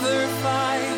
never fight.